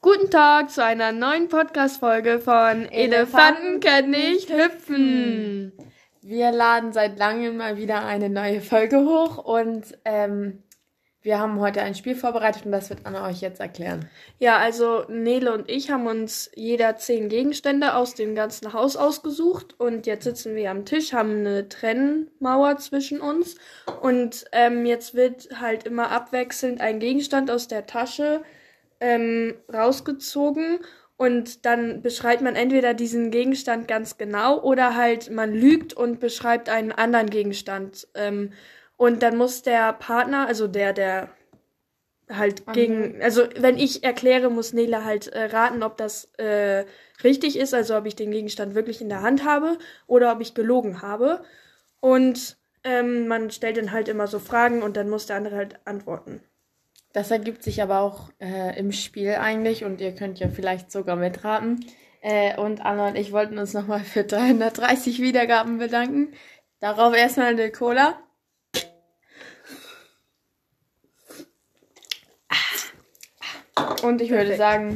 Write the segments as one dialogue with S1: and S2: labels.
S1: Guten Tag zu einer neuen Podcast-Folge von Elefanten können nicht hüpfen.
S2: Wir laden seit langem mal wieder eine neue Folge hoch und ähm, wir haben heute ein Spiel vorbereitet und das wird Anna euch jetzt erklären.
S1: Ja, also Nele und ich haben uns jeder zehn Gegenstände aus dem ganzen Haus ausgesucht und jetzt sitzen wir am Tisch, haben eine Trennmauer zwischen uns und ähm, jetzt wird halt immer abwechselnd ein Gegenstand aus der Tasche ähm, rausgezogen und dann beschreibt man entweder diesen Gegenstand ganz genau oder halt man lügt und beschreibt einen anderen Gegenstand. Ähm, und dann muss der Partner, also der, der halt gegen, also wenn ich erkläre, muss Nele halt äh, raten, ob das äh, richtig ist, also ob ich den Gegenstand wirklich in der Hand habe oder ob ich gelogen habe. Und ähm, man stellt dann halt immer so Fragen und dann muss der andere halt antworten.
S2: Das ergibt sich aber auch äh, im Spiel eigentlich und ihr könnt ja vielleicht sogar mitraten. Äh, und Anna und ich wollten uns nochmal für 330 Wiedergaben bedanken. Darauf erstmal eine Cola. Und ich würde
S1: Perfekt.
S2: sagen,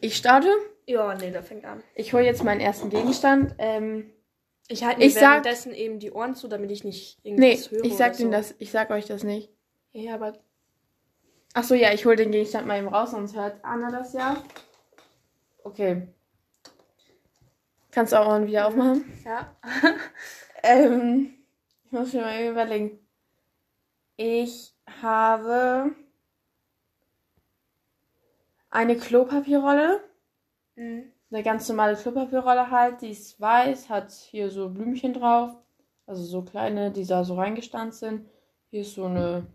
S2: ich starte.
S1: Ja, Nele fängt an.
S2: Ich hole jetzt meinen ersten Gegenstand. Ähm,
S1: Ich halte mir
S2: Ich sag-
S1: währenddessen eben die Ohren zu, damit ich nicht
S2: nee,
S1: irgendwas höre.
S2: ich sag
S1: oder so.
S2: das, ich sag euch das nicht.
S1: Ja, aber
S2: Ach so, ja, ich hole den Gegenstand mal eben raus, sonst hört Anna das ja. Okay. Kannst du auch mal wieder aufmachen?
S1: ja.
S2: Ähm, ich muss mir mal überlegen. Ich habe eine Klopapierrolle.
S1: Mhm.
S2: Eine ganz normale Klopapierrolle halt. Die ist weiß, hat hier so Blümchen drauf. Also so kleine, die da so reingestanzt sind. Hier ist so eine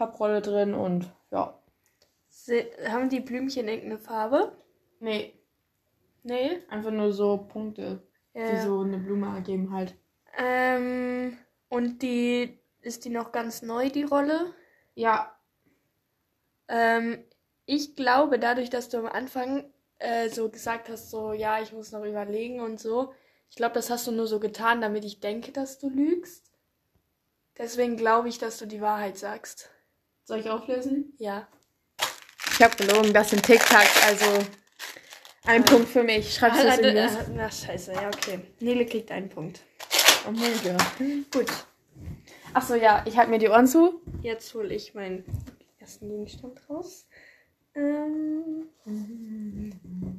S2: Papprolle drin und ja.
S1: Se haben die Blümchen irgendeine Farbe?
S2: Nee,
S1: Nee.
S2: einfach nur so Punkte, die
S1: Ja.
S2: so eine Blume ergeben halt.
S1: Ähm, und die, ist die noch ganz neu, die Rolle?
S2: Ja,
S1: Ähm, ich glaube, dadurch, dass du am Anfang äh, so gesagt hast, so, ja, ich muss noch überlegen und so, ich glaube, das hast du nur so getan, damit ich denke, dass du lügst. Deswegen glaube ich, dass du die Wahrheit sagst.
S2: Soll ich auflösen?
S1: Ja.
S2: Ich habe gelogen, das sind TikToks, also ein Punkt für mich. Schreibst du es in das?
S1: äh, na, scheiße, ja, okay. Nele kriegt einen Punkt.
S2: Oh mein Gott.
S1: Gut,
S2: Achso, ja, ich halte mir die Ohren zu.
S1: jetzt hole ich meinen ersten Gegenstand raus. Ähm,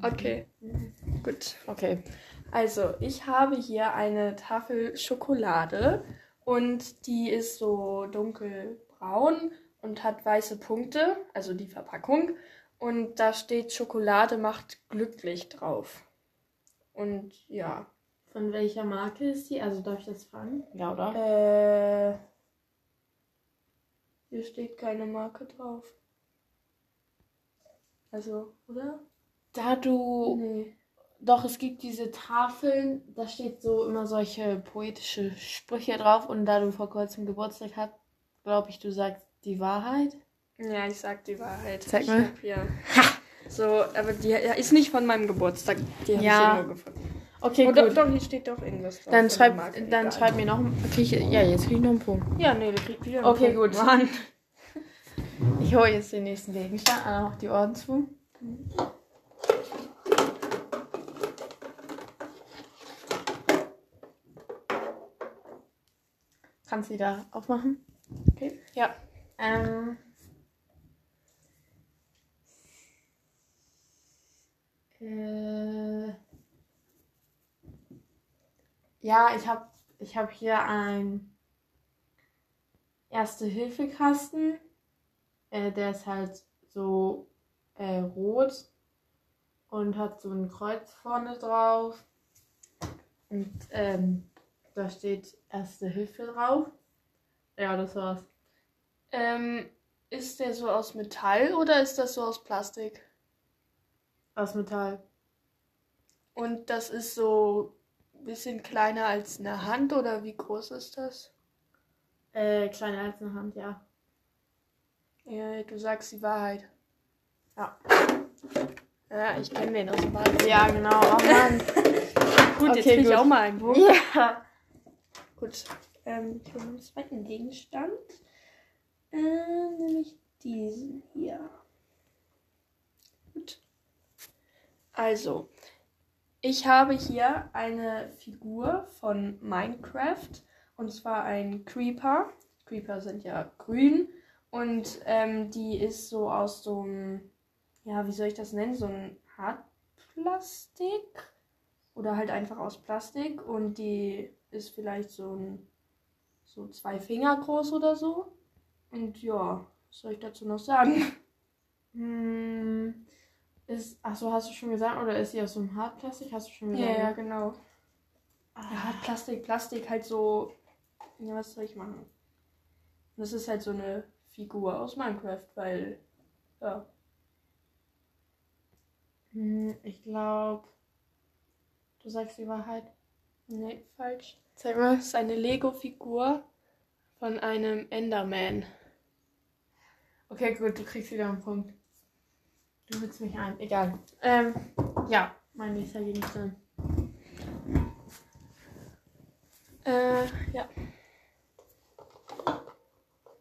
S1: okay, gut.
S2: Okay.
S1: Also, ich habe hier eine Tafel Schokolade und die ist so dunkelbraun und hat weiße Punkte, also die Verpackung. Und da steht Schokolade macht glücklich drauf. Und ja.
S2: Von welcher Marke ist die? Also darf ich das fragen? Ja, oder?
S1: Äh, hier steht keine Marke drauf. Also, oder?
S2: Da du.
S1: Nee.
S2: Doch, es gibt diese Tafeln, da steht so immer solche poetische Sprüche drauf und da du vor kurzem Geburtstag hast, glaube ich, du sagst die Wahrheit.
S1: Ja, ich sag die Wahrheit.
S2: Zeig
S1: ich
S2: mal.
S1: Hab hier. So, aber die ja, ist nicht von meinem Geburtstag. Die habe
S2: Ja.
S1: ich irgendwo gefunden.
S2: Okay,
S1: Oh,
S2: gut.
S1: doch, hier steht doch irgendwas drauf.
S2: Dann schreib,
S1: Marke,
S2: dann
S1: egal.
S2: schreib mir noch. Krieg ja, jetzt krieg ich noch einen Punkt.
S1: Ja, nee, du kriegst wieder einen
S2: Okay,
S1: Punkt.
S2: gut.
S1: Mann.
S2: Ich hole jetzt den nächsten Gegenstand. Noch die Ohren zu. Kannst du wieder aufmachen?
S1: Okay. Ja.
S2: Ähm. Äh, ja, ich habe ich hab hier ein Erste-Hilfe-Kasten. Äh, der ist halt so äh, rot und hat so ein Kreuz vorne drauf. Und ähm, da steht Erste Hilfe drauf. Ja, das war's.
S1: Ähm, ist der so aus Metall oder ist das so aus Plastik?
S2: Aus Metall.
S1: Und das ist so ein bisschen kleiner als eine Hand oder wie groß ist das?
S2: Äh, kleiner als eine Hand, ja.
S1: Ja, du sagst die Wahrheit.
S2: Ja.
S1: Ja, ich kenne den aus dem Bad.
S2: Ja, genau. Oh Mann.
S1: Gut, jetzt
S2: Okay,
S1: krieg ich
S2: gut.
S1: auch mal einen Punkt.
S2: ja.
S1: Gut. Ähm, ich hole einen zweiten Gegenstand. Äh, nämlich diesen hier. Also, ich habe hier eine Figur von Minecraft und zwar ein Creeper. Creeper sind ja grün und ähm, die ist so aus so einem, ja, wie soll ich das nennen? So ein Hartplastik oder halt einfach aus Plastik und die ist vielleicht so ein, so zwei Finger groß oder so. Und ja, was soll ich dazu noch sagen?
S2: Hm, ist, achso, hast du schon gesagt, oder ist sie aus so einem Hartplastik? Hast du schon gesagt?
S1: Ja, ja, genau. Ja, halt Plastik, Plastik halt so. Ja, was soll ich machen? Das ist halt so eine Figur aus Minecraft, weil. Ja.
S2: Hm, ich glaube, du sagst die Wahrheit.
S1: Nee, falsch. Sag mal, das ist eine Lego-Figur von einem Enderman.
S2: Okay, gut, du kriegst wieder einen Punkt. Du willst mich ein. Egal. Ähm, ja, mein nächster Gegenstand.
S1: Äh, ja.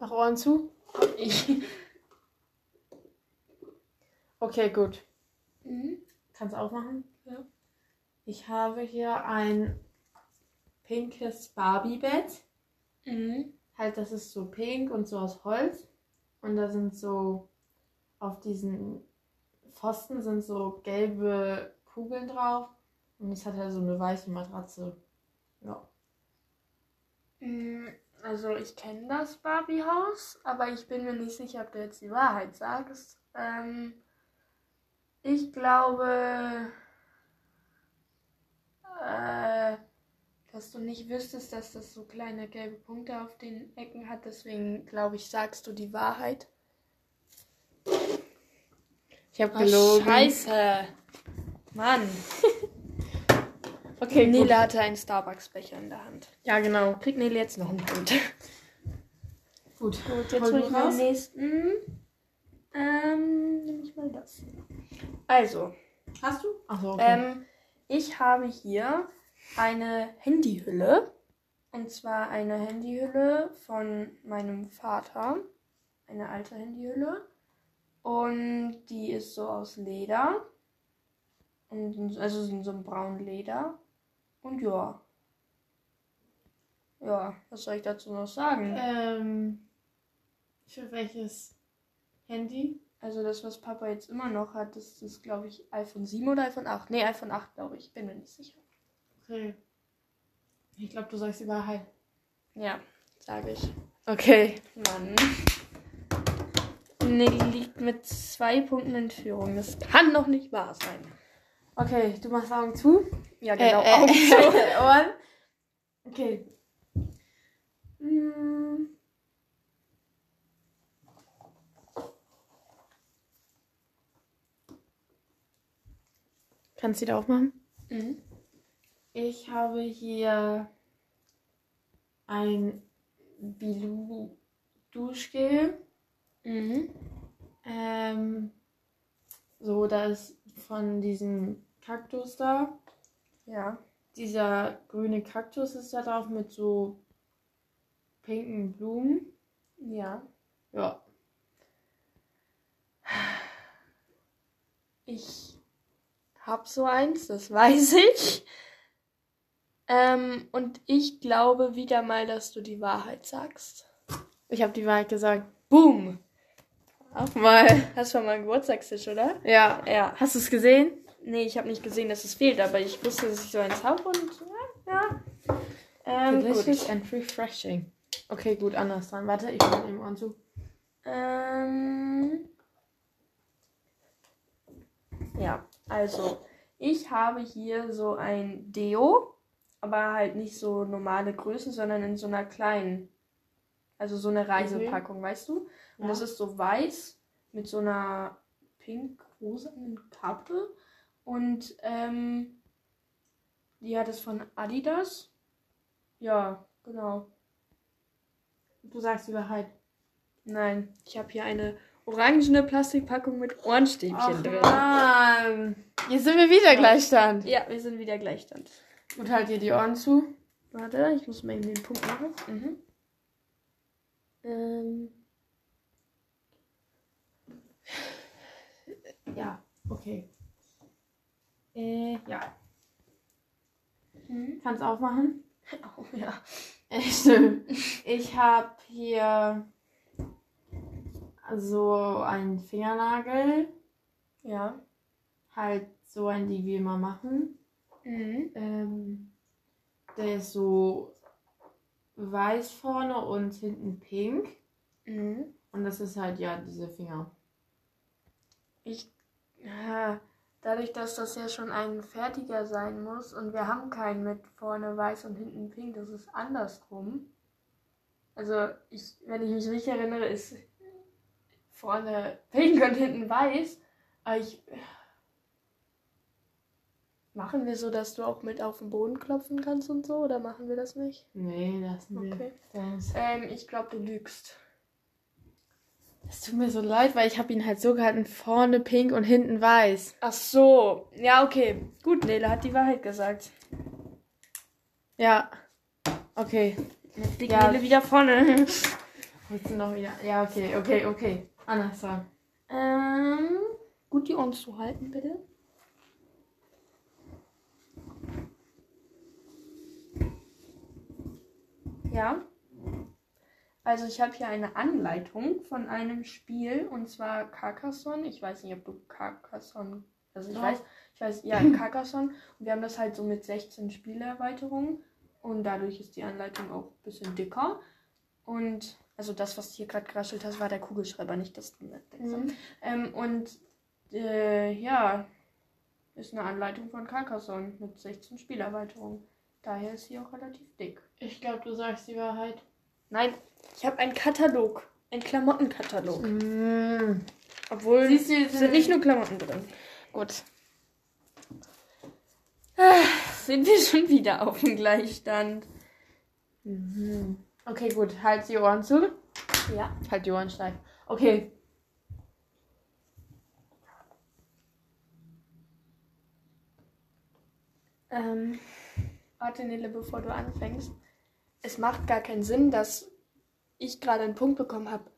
S2: Mach Ohren zu.
S1: Ich.
S2: Okay, gut.
S1: Mhm.
S2: Kannst aufmachen?
S1: Ja.
S2: Ich habe hier ein pinkes Barbie-Bett.
S1: Mhm.
S2: Halt, das ist so pink und so aus Holz. Und da sind so auf diesen Pfosten sind so gelbe Kugeln drauf. Und es hat halt so eine weiße Matratze. Ja.
S1: Mm, Also, ich kenne das Barbie-Haus, aber ich bin mir nicht sicher, ob du jetzt die Wahrheit sagst. Ähm, ich glaube, äh, dass du nicht wüsstest, dass das so kleine gelbe Punkte auf den Ecken hat. Deswegen glaube ich, sagst du die Wahrheit.
S2: Ich habe
S1: Oh, Scheiße. Mann.
S2: Okay.
S1: Nele hatte einen Starbucks-Becher in der Hand.
S2: Ja, genau.
S1: Kriegt Nele jetzt noch einen Punkt.
S2: Gut.
S1: Gut, jetzt
S2: Hol
S1: ich mal
S2: raus.
S1: den nächsten. Ähm, nehme ich mal das. Also,
S2: Hast du? Achso, okay.
S1: ähm, ich habe hier eine Handyhülle. Und zwar eine Handyhülle von meinem Vater. Eine alte Handyhülle. Und die ist so aus Leder. Und, also in so einem braunen Leder. Und ja. Ja, was soll ich dazu noch sagen?
S2: ähm, für welches Handy?
S1: Also das, was Papa jetzt immer noch hat, das ist, glaube ich, iPhone 7 oder iPhone 8. Nee, iPhone 8, glaube ich. Bin mir nicht sicher.
S2: Okay. Ich glaube, du sagst die Wahrheit.
S1: Ja, sage ich.
S2: Okay.
S1: Mann. Nee, liegt mit zwei Punkten in Führung. Das kann doch nicht wahr sein.
S2: Okay, du machst Augen zu.
S1: Ja, genau.
S2: Äh,
S1: Augen zu.
S2: äh, Ohren. Okay. Hm. Kannst du wieder aufmachen?
S1: Mhm.
S2: Ich habe hier ein Bilou Duschgel.
S1: Mhm.
S2: Ähm, so, da ist von diesem Kaktus da.
S1: Ja.
S2: Dieser grüne Kaktus ist da drauf mit so pinken Blumen.
S1: Ja.
S2: Ja.
S1: Ich hab so eins, das weiß ich. Ähm, und ich glaube wieder mal, dass du die Wahrheit sagst.
S2: Ich habe die Wahrheit gesagt.
S1: Boom!
S2: Auch mal.
S1: Hast schon mal einen Geburtstagstisch, oder?
S2: Ja.
S1: Ja.
S2: Hast du es gesehen?
S1: Nee, ich habe nicht gesehen, dass es fehlt, aber ich wusste, dass ich so eins habe und ja. ja. Ähm,
S2: Delicious
S1: gut.
S2: and refreshing. Okay, gut, anders dran. Warte, ich mach eben Ohren zu.
S1: Ähm, ja, also ich habe hier so ein Deo, aber halt nicht so normale Größe, sondern in so einer kleinen, also so eine Reisepackung, weißt du? Und
S2: Ja.
S1: das ist so weiß mit so einer pink-rosanen Kappe und ähm, die hat es von Adidas. Ja, genau.
S2: Du sagst die Wahrheit.
S1: Nein, ich habe hier eine orangene Plastikpackung mit Ohrenstäbchen drin.
S2: Mann. Jetzt sind wir wieder Gleichstand.
S1: Ja, wir sind wieder Gleichstand.
S2: Gut, halt dir die Ohren zu.
S1: Warte, ich muss mal eben den Punkt machen.
S2: Mhm.
S1: Ähm,
S2: Ja, okay. Äh, ja.
S1: Mhm.
S2: Kannst aufmachen?
S1: Oh, ja.
S2: Echt? Ich habe hier so einen Fingernagel.
S1: Ja.
S2: Halt so einen, die wir immer machen.
S1: Mhm.
S2: Ähm, der ist so weiß vorne und hinten pink.
S1: Mhm.
S2: Und das ist halt ja diese Finger.
S1: Ich. Ja, dadurch, dass das ja schon ein fertiger sein muss und wir haben keinen mit vorne weiß und hinten pink, das ist andersrum. Also, ich, wenn ich mich richtig erinnere, ist vorne pink und hinten weiß. Aber ich. Machen wir so, dass du auch mit auf den Boden klopfen kannst und so, oder machen wir das nicht?
S2: Nee, lassen wir.
S1: Okay.
S2: Das,
S1: Ähm, ich glaube, du lügst.
S2: das tut mir so leid, weil ich habe ihn halt so gehalten, vorne pink und hinten weiß.
S1: Ach so. Ja, okay. Gut, Nele hat die Wahrheit gesagt.
S2: Ja. Okay.
S1: Jetzt liegt
S2: Ja.
S1: Nele wieder vorne.
S2: Willst du noch wieder? Ja, okay, okay, okay. Anders dran.
S1: ähm, gut die Ohren zu halten, bitte. Ja. Also ich habe hier eine Anleitung von einem Spiel und zwar Carcassonne. Ich weiß nicht, ob du Carcassonne, also ich
S2: Doch.
S1: weiß, ich weiß, ja, Carcassonne. Und wir haben das halt so mit 16 Spielerweiterungen und dadurch ist die Anleitung auch ein bisschen dicker. Und also das, was hier gerade geraschelt hast, war der Kugelschreiber, nicht das
S2: Mhm.
S1: ähm, Und äh, ja, ist eine Anleitung von Carcassonne mit 16 Spielerweiterungen. Daher ist sie auch relativ dick.
S2: Ich glaube, du sagst die Wahrheit.
S1: Nein, ich habe einen Katalog. Einen Klamottenkatalog.
S2: Mm.
S1: Obwohl
S2: Siehst du,
S1: es sind nicht nur Klamotten drin.
S2: Gut.
S1: Sind wir schon wieder auf dem Gleichstand?
S2: Mhm. Okay, gut. Halt die Ohren zu.
S1: Ja.
S2: Halt die Ohren steif. Okay.
S1: Ähm, warte, Nele, bevor du anfängst. Es macht gar keinen Sinn, dass ich gerade einen Punkt bekommen habe.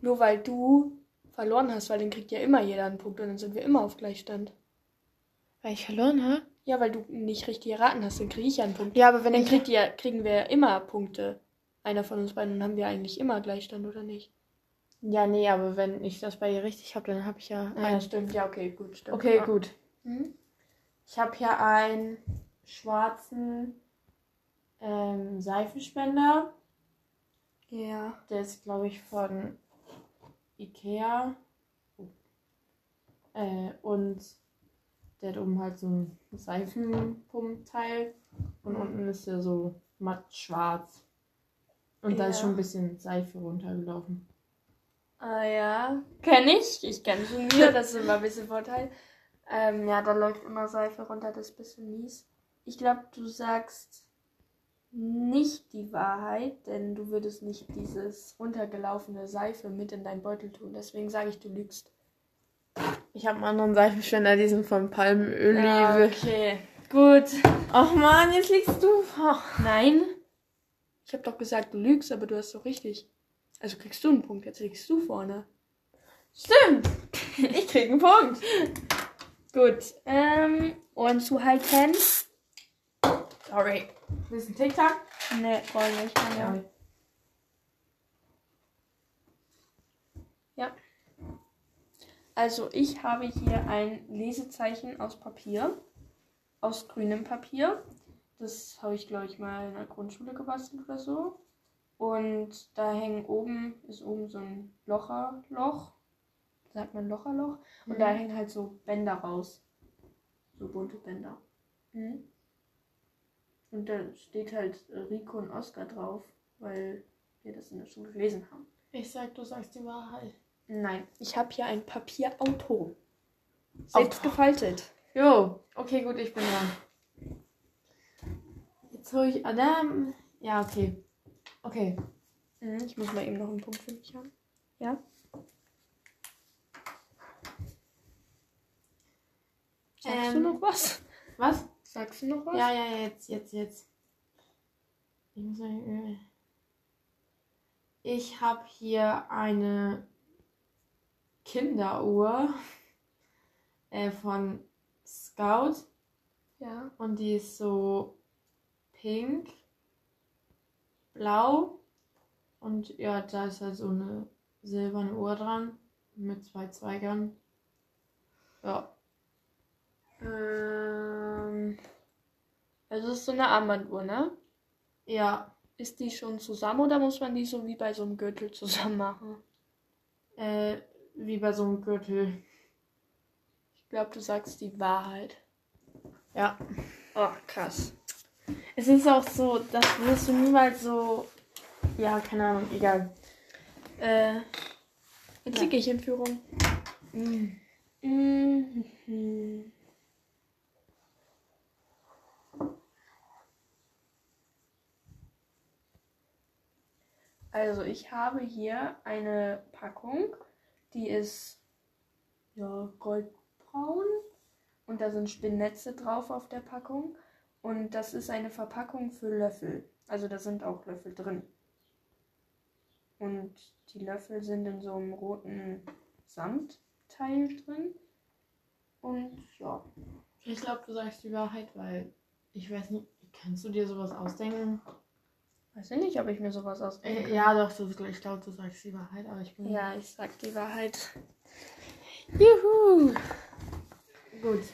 S1: Nur weil du verloren hast, weil dann kriegt ja immer jeder einen Punkt und dann sind wir immer auf Gleichstand.
S2: Weil ich verloren habe?
S1: Ja, weil du nicht richtig erraten hast, dann kriege ich ja einen Punkt.
S2: Ja, aber wenn
S1: Dann
S2: ich.
S1: kriegt ihr, kriegen wir ja immer Punkte. Einer von uns beiden, dann haben wir eigentlich immer Gleichstand, oder nicht?
S2: Ja, nee, aber wenn ich das bei ihr richtig habe, dann habe ich ja.
S1: Ja,
S2: einen.
S1: stimmt. Ja, okay, gut, stimmt.
S2: Okay,
S1: ja.
S2: gut.
S1: Mhm.
S2: Ich habe hier einen schwarzen ähm, Seifenspender.
S1: Ja.
S2: Der ist, glaube ich, von Ikea. Oh. Äh, und der hat oben halt so ein Seifenpumpteil. Und unten ist der so matt schwarz. Und da ist
S1: Ja.
S2: schon ein bisschen Seife runtergelaufen.
S1: Ah ja, kenne ich. Ich kenne von mir, das ist immer ein bisschen Vorteil. Ähm, ja, da läuft immer Seife runter, das ist ein bisschen mies. Ich glaube, du sagst nicht die Wahrheit, denn du würdest nicht dieses runtergelaufene Seife mit in deinen Beutel tun. Deswegen sage ich, du lügst.
S2: Ich habe einen anderen Seifenspender, diesen von Palmöl.
S1: Ja, okay. Gut.
S2: Ach man, jetzt liegst du. Ach.
S1: Nein. Ich habe doch gesagt, du lügst, aber du hast doch richtig. Also kriegst du einen Punkt, jetzt liegst du vorne.
S2: Stimmt. Ich krieg einen Punkt.
S1: Gut. Ähm, Ohren zuhalten. Sorry.
S2: Willst du einen Tic-Tac?
S1: Nee, wollen nicht. Ja.
S2: Ja.
S1: Also ich habe hier ein Lesezeichen aus Papier. Aus grünem Papier. Das habe ich, glaube ich, mal in der Grundschule gebastelt oder so. Und da hängen oben, ist oben so ein Locherloch. Sagt man Locherloch. Und da hängen halt so Bänder raus. So bunte Bänder. Mhm. Und da steht halt äh, Rico und Oscar drauf, weil wir das in der Schule gelesen haben.
S2: Ich sag, du sagst die Wahrheit.
S1: Nein, ich habe hier ein Papierauto. Selbst
S2: Auto.
S1: gefaltet.
S2: Jo, okay, gut, ich bin dran. Jetzt hole ich Adam. Ja, okay. Okay.
S1: Mhm, Ich muss mal eben noch einen Punkt für mich haben. Ja. Sagst du
S2: Ähm,
S1: noch was?
S2: Was?
S1: Sagst du noch was?
S2: Ja, ja, jetzt, jetzt, jetzt. Ich muss sagen, ich habe hier eine Kinderuhr äh, von Scout.
S1: Ja.
S2: Und die ist so pink, blau und ja, da ist halt so eine silberne Uhr dran mit zwei Zweigern. Ja.
S1: Ähm, also es ist so eine Armbanduhr, ne?
S2: Ja.
S1: Ist die schon zusammen oder muss man die so wie bei so einem Gürtel zusammen machen?
S2: Äh, wie bei so einem Gürtel.
S1: Ich glaube, du sagst die Wahrheit.
S2: Ja.
S1: Oh, krass.
S2: Es ist auch so, das wirst du niemals so. Ja, keine Ahnung, egal.
S1: Äh, jetzt
S2: Ja.
S1: liege ich in Führung.
S2: Mhm.
S1: Mhm. Also ich habe hier eine Packung, die ist ja goldbraun und da sind Spinnnetze drauf auf der Packung und das ist eine Verpackung für Löffel. Also da sind auch Löffel drin. Und die Löffel sind in so einem roten Samtteil drin. Und ja,
S2: Ich glaube, du sagst die Wahrheit, weil ich weiß nicht, kannst du dir sowas ausdenken?
S1: Weiß ich nicht, ob ich mir sowas ausdenke.
S2: Äh, ja, doch, du, ich glaube, du sagst die Wahrheit, aber ich bin.
S1: Ja, ich sag die Wahrheit.
S2: Juhu! Gut.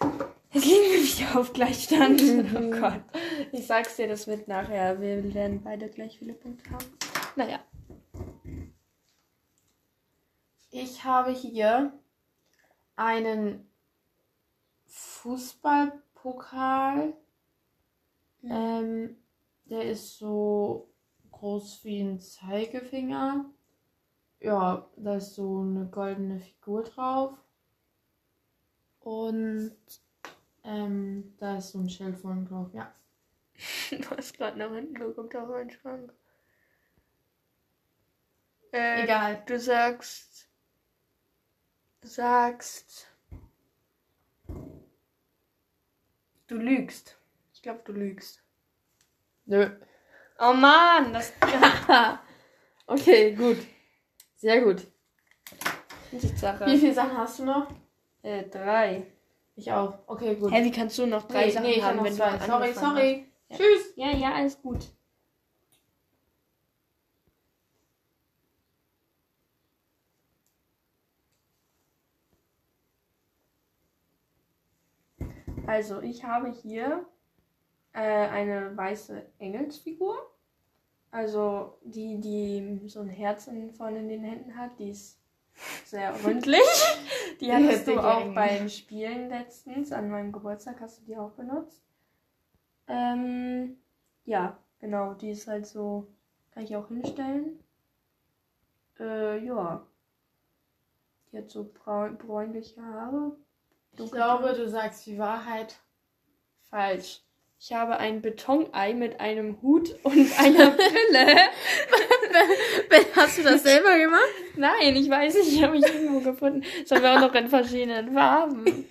S1: Jetzt liegen wir wieder auf Gleichstand. oh Gott. Ich sag's dir, das wird nachher. Wir werden beide gleich viele Punkte haben. Naja.
S2: Ich habe hier einen Fußballpokal. Ähm, der ist so groß wie ein Zeigefinger. Ja, da ist so eine goldene Figur drauf. Und ähm, da ist so ein Schild vorne drauf, ja.
S1: Du hast gerade nach hinten geguckt auf meinen Schrank. Äh,
S2: Egal.
S1: Du sagst. Du sagst. Du lügst. Ich glaube, du lügst.
S2: Nö.
S1: Oh Mann, das.
S2: okay, gut. Sehr gut.
S1: Sache.
S2: Wie viele Sachen hast du noch?
S1: Äh, drei.
S2: Ich auch. Okay, gut.
S1: Hä, wie kannst du noch drei
S2: nee,
S1: Sachen
S2: nee, ich hab
S1: haben,
S2: noch
S1: wenn
S2: zwei.
S1: du
S2: Sorry, sorry.
S1: Ja.
S2: Tschüss.
S1: Ja, ja, alles gut. Also, ich habe hier äh, eine weiße Engelsfigur. Also, die, die so ein Herz vorne in den Händen hat, die ist sehr rundlich. Die hattest du auch beim Spielen letztens. An meinem Geburtstag hast du die auch benutzt. Ähm, ja, genau, die ist halt so, kann ich auch hinstellen. Äh, ja. Die hat so braun, bräunliche Haare.
S2: Ich glaube, du sagst die Wahrheit.
S1: Falsch. Ich habe ein Betonei mit einem Hut und einer Brille.
S2: Hast du das selber gemacht?
S1: Nein, ich weiß nicht, ich habe mich irgendwo gefunden. Das haben wir auch noch in verschiedenen Farben.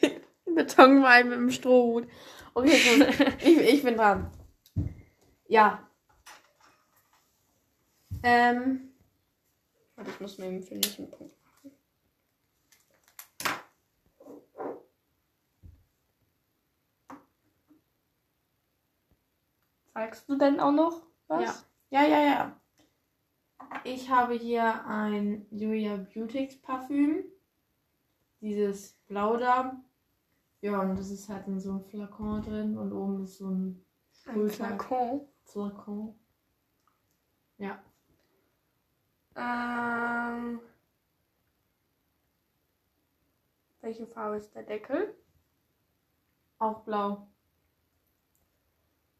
S2: Betonwein mit dem Strohhut. Okay, gut. ich, ich bin dran. Ja. Ähm,
S1: Warte, ich muss mir eben für einen Punkt Sagst du denn auch noch was?
S2: ja, ja, ja. Ich habe hier ein Julia Beautix Parfüm. Dieses Blau da. Ja, und das ist halt in so einem Flakon drin und oben ist so ein
S1: Ein
S2: Schulter-
S1: Flakon.
S2: Flakon. Ja.
S1: Ähm, welche Farbe ist der Deckel?
S2: Auch blau.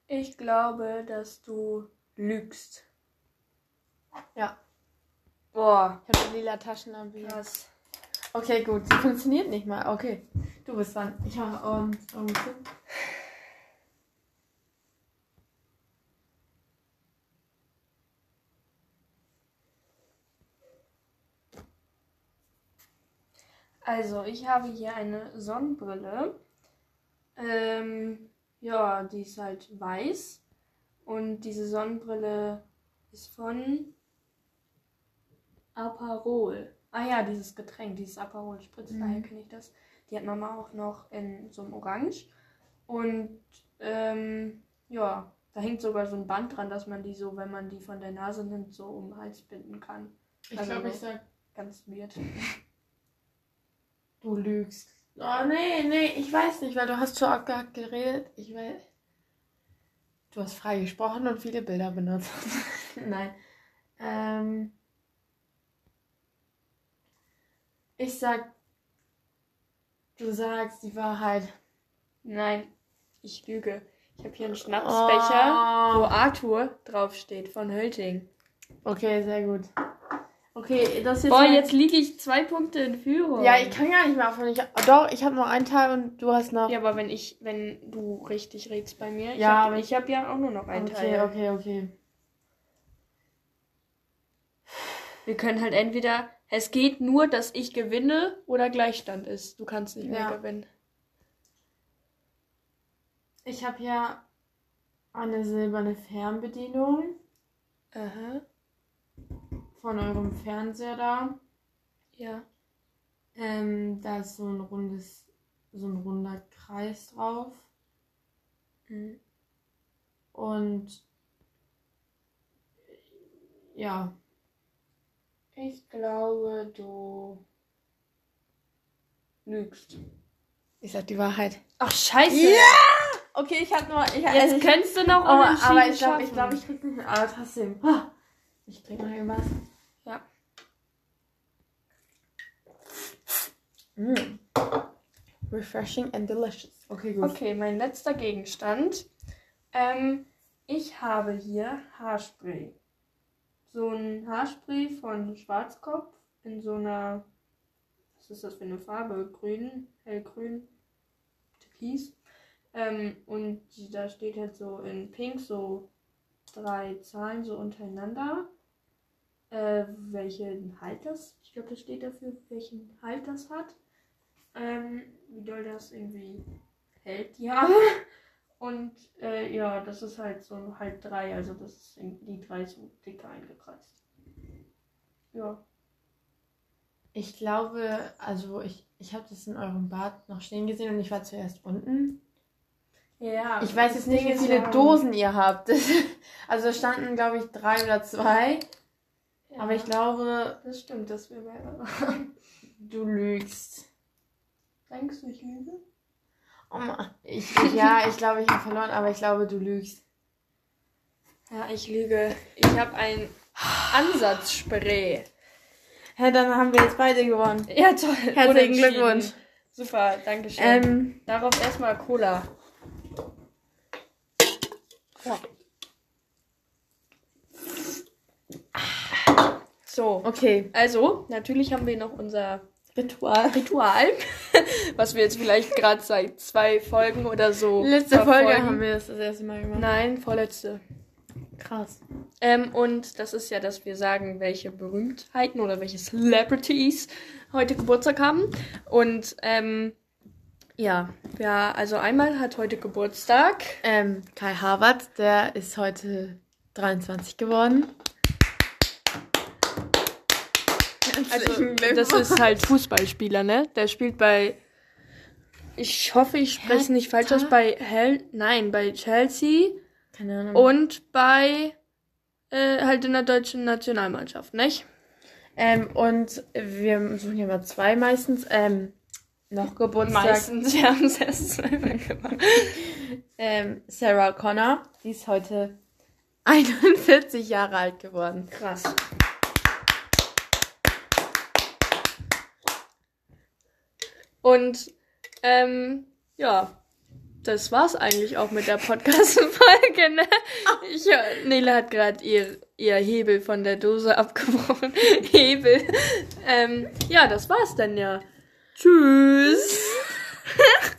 S1: Ich glaube, dass du lügst.
S2: Ja.
S1: Boah,
S2: Ich habe lila Taschenlampe.
S1: krass.
S2: Okay, gut. Sie funktioniert nicht mal. Okay. Du bist dran. Ich ähm, Augen zu.
S1: Also, ich habe hier eine Sonnenbrille. Ähm, ja, die ist halt weiß. Und diese Sonnenbrille ist von Aperol. Ah ja, dieses Getränk, dieses Aperol Spritz,
S2: Mhm.
S1: daher kenne ich das. Die hat Mama auch noch in so einem Orange. Und ähm, ja, da hängt sogar so ein Band dran, dass man die so, wenn man die von der Nase nimmt, so um den Hals binden kann.
S2: Ich
S1: Also
S2: glaube, ich sag,
S1: Ganz weird.
S2: du lügst. Oh, nee, nee, ich weiß nicht, weil du hast schon abgehackt geredet. Ich weiß. Du hast frei gesprochen und viele Bilder benutzt. Nein. Ähm. Ich sag, du sagst die Wahrheit.
S1: Nein, ich lüge. Ich habe hier einen Schnapsbecher, wo
S2: Oh.
S1: Arthur draufsteht von Hölting.
S2: Okay, sehr gut. Okay, das ist jetzt.
S1: Boah,
S2: mein-
S1: jetzt liege ich zwei Punkte in Führung.
S2: Ja, ich kann gar nicht mehr aufhören. Ich, doch, ich habe noch einen Teil und du hast noch.
S1: Ja, aber wenn ich, wenn du richtig redst bei mir,
S2: Ja, aber
S1: ich habe ja auch nur noch einen
S2: okay,
S1: Teil.
S2: okay, okay.
S1: Wir können halt entweder, es geht nur, dass ich gewinne oder Gleichstand ist. Du kannst nicht mehr
S2: Ja.
S1: gewinnen.
S2: Ich habe hier eine silberne Fernbedienung
S1: Aha,
S2: von eurem Fernseher da.
S1: ja.
S2: Ähm, da ist so ein rundes, so ein runder Kreis drauf.
S1: Mhm.
S2: Und ja,
S1: Ich glaube, du lügst.
S2: ich sag die Wahrheit.
S1: Ach, scheiße.
S2: Ja! Okay, ich habe nur. Ich,
S1: Jetzt
S2: ich,
S1: könntest du noch
S2: aber,
S1: unentschieden
S2: aber ich glaube, ich glaube, ich krieg nicht. Aber trotzdem. Ah, Ich trinke mal irgendwas.
S1: Ja.
S2: Mm. Refreshing and delicious. Okay, gut.
S1: Okay, mein letzter Gegenstand. Ähm, ich habe hier Haarspray. So ein Haarspray von Schwarzkopf in so einer, was ist das für eine Farbe? Grün, hellgrün, türkis. Ähm, und da steht halt so in Pink so drei Zahlen so untereinander. Äh, welchen Halt das? Ich glaube, das steht dafür, welchen Halt das hat. Ähm, wie doll das irgendwie hält, die Haare. Und äh, ja, das ist halt so halt drei, also das ist die drei so dicker eingekreist. Ja.
S2: Ich glaube, also ich, ich habe das in eurem Bad noch stehen gesehen und ich war zuerst unten.
S1: Ja.
S2: Ich weiß jetzt nicht, wie viele Dosen ihr habt. Also standen, glaube ich, drei oder zwei.
S1: Ja,
S2: Aber ich glaube,
S1: Das stimmt, dass wir mehrere
S2: du lügst.
S1: Denkst du, ich lüge?
S2: Oh Mann. Ich, ja, ich glaube, ich habe verloren, aber ich glaube, du lügst.
S1: Ja, ich lüge. Ich habe ein Ansatzspray.
S2: Ja, dann haben wir jetzt beide gewonnen.
S1: Ja, toll.
S2: Herzlichen. Glückwunsch.
S1: Super, danke schön.
S2: Ähm,
S1: Darauf erstmal Cola. So,
S2: okay.
S1: also, natürlich haben wir noch unser
S2: Ritual.
S1: Ritual, was wir jetzt vielleicht gerade seit zwei Folgen oder so.
S2: Letzte Folge haben wir das das erste Mal gemacht.
S1: Nein, vorletzte.
S2: Krass.
S1: Ähm, und das ist ja, dass wir sagen, welche Berühmtheiten oder welche Celebrities heute Geburtstag haben. Und ähm, ja, ja, also einmal hat heute Geburtstag.
S2: Ähm, Kai Harvard, der ist heute 23 geworden.
S1: Also, das ist halt Fußballspieler, ne? Der spielt bei. Ich hoffe, ich spreche es nicht falsch aus. Bei Hell. Nein, bei Chelsea
S2: Keine Ahnung.
S1: und bei. Äh, halt in der deutschen Nationalmannschaft, nicht?
S2: Ähm, und wir suchen ja mal zwei meistens. Ähm, noch Geburtstag.
S1: Meistens, wir haben es erst zweimal gemacht.
S2: Ähm, Sarah Connor, die ist heute 41 Jahre alt geworden.
S1: Krass. Und ähm, ja, das war's eigentlich auch mit der Podcast-Folge. Ne? Ich, Nele hat gerade ihr, ihr Hebel von der Dose abgebrochen. Hebel. Ähm, ja, das war's dann ja. Tschüss.